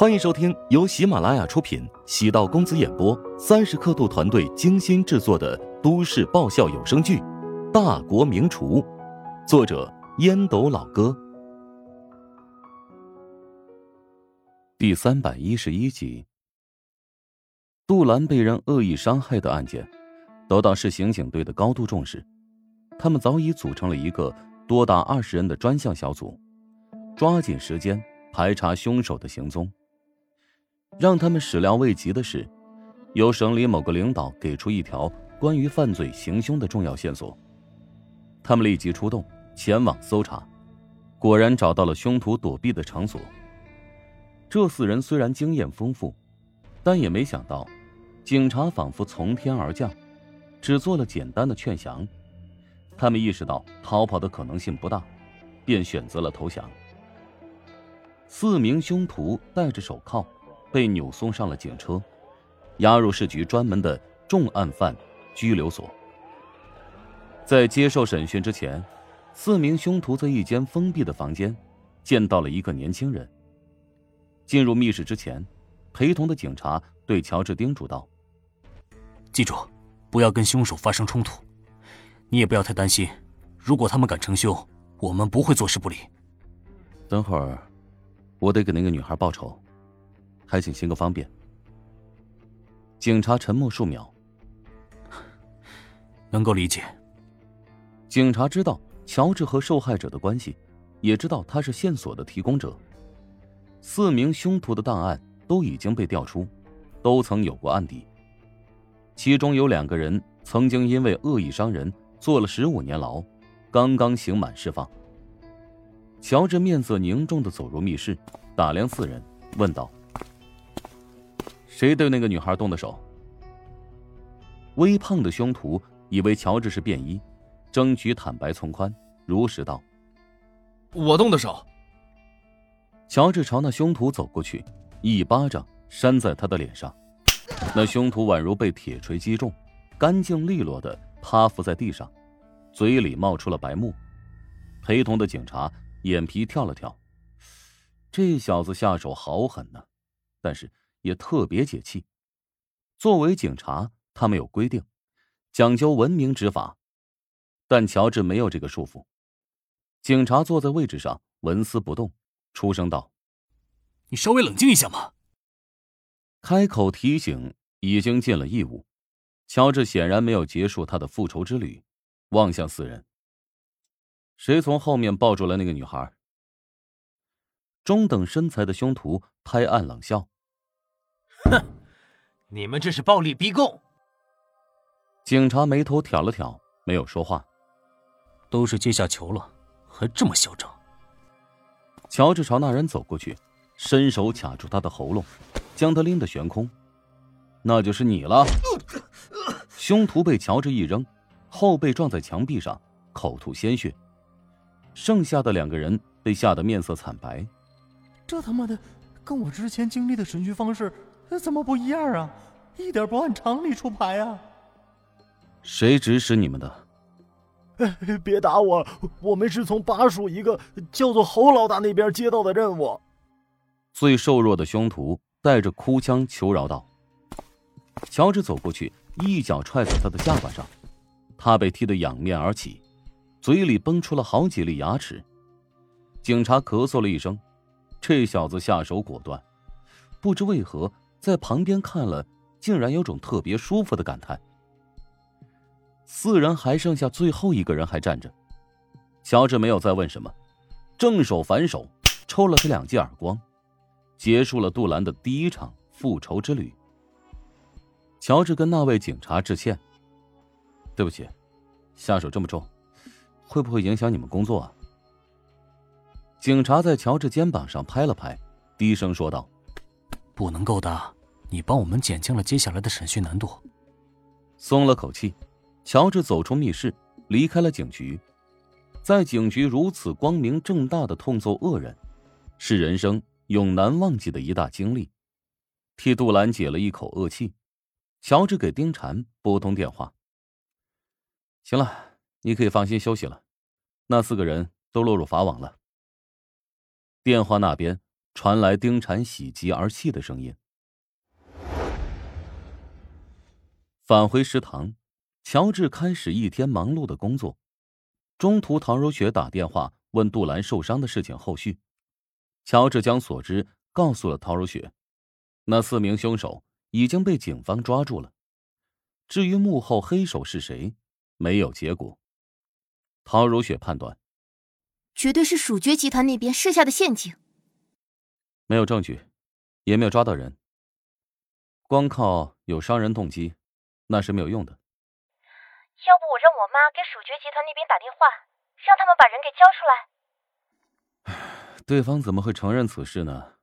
欢迎收听由喜马拉雅出品、喜道公子演播、三十刻度团队精心制作的都市爆笑有声剧《大国名厨》，作者烟斗老哥，第三百一十一集。杜兰被人恶意伤害的案件，得到市刑警队的高度重视，他们早已组成了一个多达二十人的专项小组，抓紧时间排查凶手的行踪。让他们始料未及的是，由省里某个领导给出一条关于犯罪行凶的重要线索。他们立即出动前往搜查，果然找到了凶徒躲避的场所。这四人虽然经验丰富，但也没想到，警察仿佛从天而降，只做了简单的劝降。他们意识到逃跑的可能性不大，便选择了投降。四名凶徒戴着手铐。被扭送上了警车，押入市局专门的重案犯拘留所。在接受审讯之前，四名凶徒在一间封闭的房间见到了一个年轻人。进入密室之前，陪同的警察对乔治叮嘱道：“记住，不要跟凶手发生冲突。你也不要太担心，如果他们敢成凶，我们不会坐视不理。等会儿，我得给那个女孩报仇。”还请行个方便。警察沉默数秒，能够理解。警察知道乔治和受害者的关系，也知道他是线索的提供者。四名凶徒的档案都已经被调出，都曾有过案底。其中有两个人曾经因为恶意伤人坐了十五年牢，刚刚刑满释放。乔治面色凝重的走入密室，打量四人，问道。谁对那个女孩动的手？微胖的凶徒以为乔治是便衣，争取坦白从宽，如实道：“我动的手。”乔治朝那凶徒走过去，一巴掌扇在他的脸上，那凶徒宛如被铁锤击中，干净利落的趴伏在地上，嘴里冒出了白沫。陪同的警察眼皮跳了跳，这小子下手好狠呐，但是。也特别解气。作为警察，他们有规定，讲究文明执法。但乔治没有这个束缚。警察坐在位置上，纹丝不动，出声道：“你稍微冷静一下嘛。”开口提醒已经尽了义务。乔治显然没有结束他的复仇之旅，望向四人：“谁从后面抱住了那个女孩？”中等身材的凶徒拍案冷笑。哼，你们这是暴力逼供。警察眉头挑了挑，没有说话。都是阶下囚了，还这么嚣张。乔治朝那人走过去，伸手卡住他的喉咙，将他拎得悬空。那就是你了。凶徒被乔治一扔，后背撞在墙壁上，口吐鲜血。剩下的两个人被吓得面色惨白。这他妈的，跟我之前经历的审讯方式。怎么不一样啊？一点不按常理出牌啊！谁指使你们的？别打我！我们是从巴蜀一个叫做侯老大那边接到的任务。最瘦弱的凶徒带着哭腔求饶道：“乔治走过去，一脚踹在他的下巴上，他被踢得仰面而起，嘴里崩出了好几粒牙齿。”警察咳嗽了一声，这小子下手果断，不知为何。在旁边看了，竟然有种特别舒服的感叹。四人还剩下最后一个人还站着，乔治没有再问什么，正手反手抽了他两记耳光，结束了杜兰的第一场复仇之旅。乔治跟那位警察致歉：“对不起，下手这么重，会不会影响你们工作啊？”警察在乔治肩膀上拍了拍，低声说道。不能够的，你帮我们减轻了接下来的审讯难度。松了口气，乔治走出密室，离开了警局。在警局如此光明正大的痛揍恶人，是人生永难忘记的一大经历。替杜兰解了一口恶气，乔治给丁禅拨通电话。行了，你可以放心休息了，那四个人都落入法网了。电话那边。传来丁婵喜极而泣的声音。返回食堂，乔治开始一天忙碌的工作。中途，陶如雪打电话问杜兰受伤的事情后续，乔治将所知告诉了陶如雪。那四名凶手已经被警方抓住了，至于幕后黑手是谁，没有结果。陶如雪判断，绝对是蜀爵集团那边设下的陷阱。没有证据，也没有抓到人，光靠有伤人动机。那是没有用的。要不我让我妈给蜀爵集团那边打电话，让他们把人给交出来。对方怎么会承认此事呢？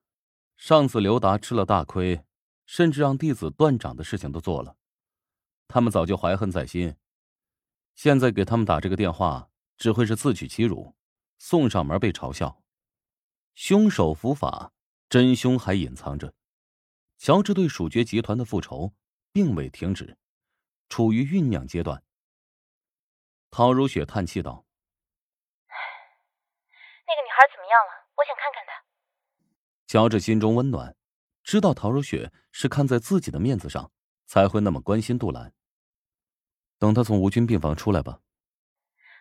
上次刘达吃了大亏，甚至让弟子断掌的事情都做了，他们早就怀恨在心。现在给他们打这个电话，只会是自取其辱，送上门被嘲笑。凶手伏法，真凶还隐藏着。乔治对鼠爵集团的复仇并未停止。处于酝酿阶段，陶如雪叹气道：“那个女孩怎么样了？我想看看她。”乔治心中温暖，知道陶如雪是看在自己的面子上才会那么关心杜兰。等她从无菌病房出来吧。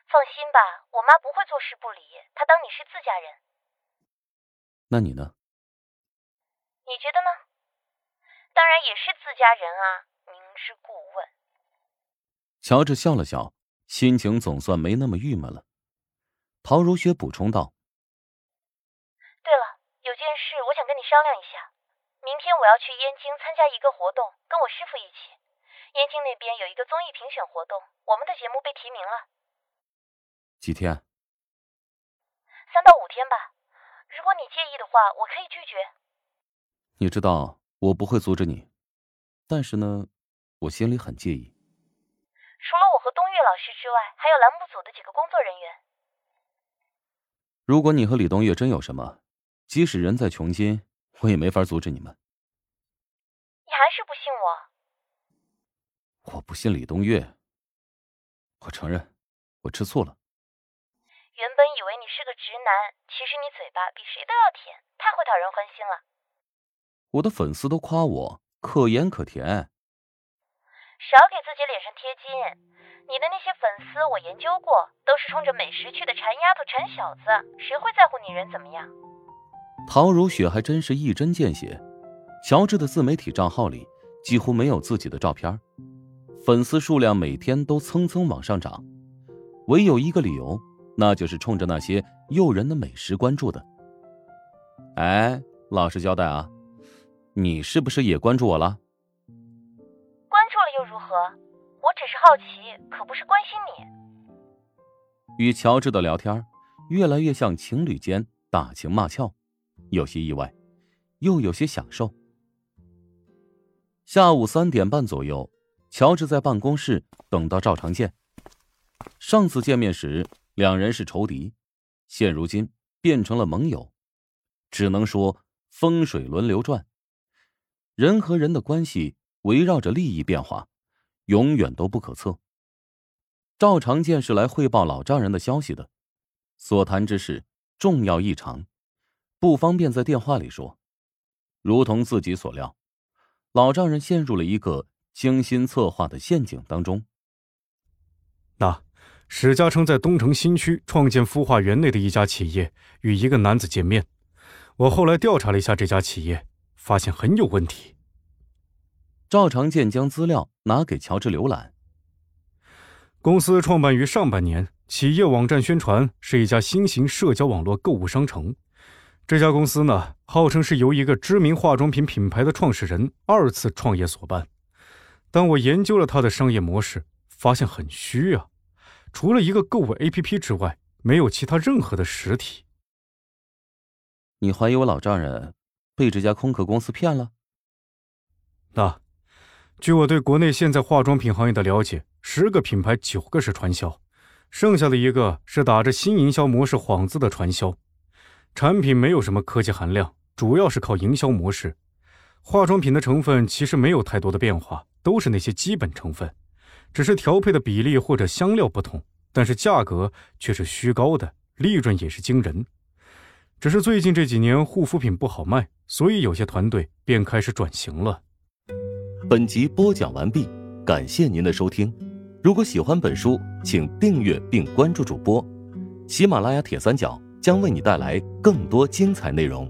放心吧，我妈不会坐视不理，她当你是自家人。那你呢？你觉得呢？当然也是自家人啊，明知故问。乔治笑了笑，心情总算没那么郁闷了。陶如雪补充道：“对了，有件事我想跟你商量一下。明天我要去燕京参加一个活动，跟我师傅一起。燕京那边有一个综艺评选活动，我们的节目被提名了。几天？三到五天吧。如果你介意的话，我可以拒绝。你知道我不会阻止你，但是呢，我心里很介意。”除了我和东岳老师之外，还有栏目组的几个工作人员。如果你和李东岳真有什么，即使人在穷津，我也没法阻止你们。你还是不信我？我不信李东岳。我承认，我吃醋了。原本以为你是个直男，其实你嘴巴比谁都要甜，太会讨人欢心了。我的粉丝都夸我可盐可甜。少给自己脸上贴金！你的那些粉丝我研究过，都是冲着美食去的馋丫头、馋小子，谁会在乎你人怎么样？陶如雪还真是一针见血。乔治的自媒体账号里几乎没有自己的照片，粉丝数量每天都蹭蹭往上涨，唯有一个理由，那就是冲着那些诱人的美食关注的。哎，老实交代啊，你是不是也关注我了？关注了又如何我只是好奇，可不是关心你。与乔治的聊天越来越像情侣间打情骂俏，有些意外，又有些享受。下午三点半左右，乔治在办公室等到赵长健。上次见面时，两人是仇敌，现如今变成了盟友，只能说风水轮流转，人和人的关系围绕着利益变化。永远都不可测。赵长健是来汇报老丈人的消息的，所谈之事重要异常，不方便在电话里说。如同自己所料，老丈人陷入了一个精心策划的陷阱当中。那史家称在东城新区创建孵化园内的一家企业与一个男子见面，我后来调查了一下这家企业，发现很有问题。赵长健将资料拿给乔治浏览。公司创办于上半年，企业网站宣传是一家新型社交网络购物商城。这家公司呢，号称是由一个知名化妆品品牌的创始人二次创业所办。但我研究了他的商业模式，发现很虚啊，除了一个购物 APP 之外，没有其他任何的实体。你怀疑我老丈人被这家空壳公司骗了？那。据我对国内现在化妆品行业的了解，十个品牌九个是传销，剩下的一个是打着新营销模式幌子的传销，产品没有什么科技含量，主要是靠营销模式。化妆品的成分其实没有太多的变化，都是那些基本成分，只是调配的比例或者香料不同，但是价格却是虚高的，利润也是惊人。只是最近这几年护肤品不好卖，所以有些团队便开始转型了。本集播讲完毕，感谢您的收听。如果喜欢本书，请订阅并关注主播。喜马拉雅铁三角将为你带来更多精彩内容。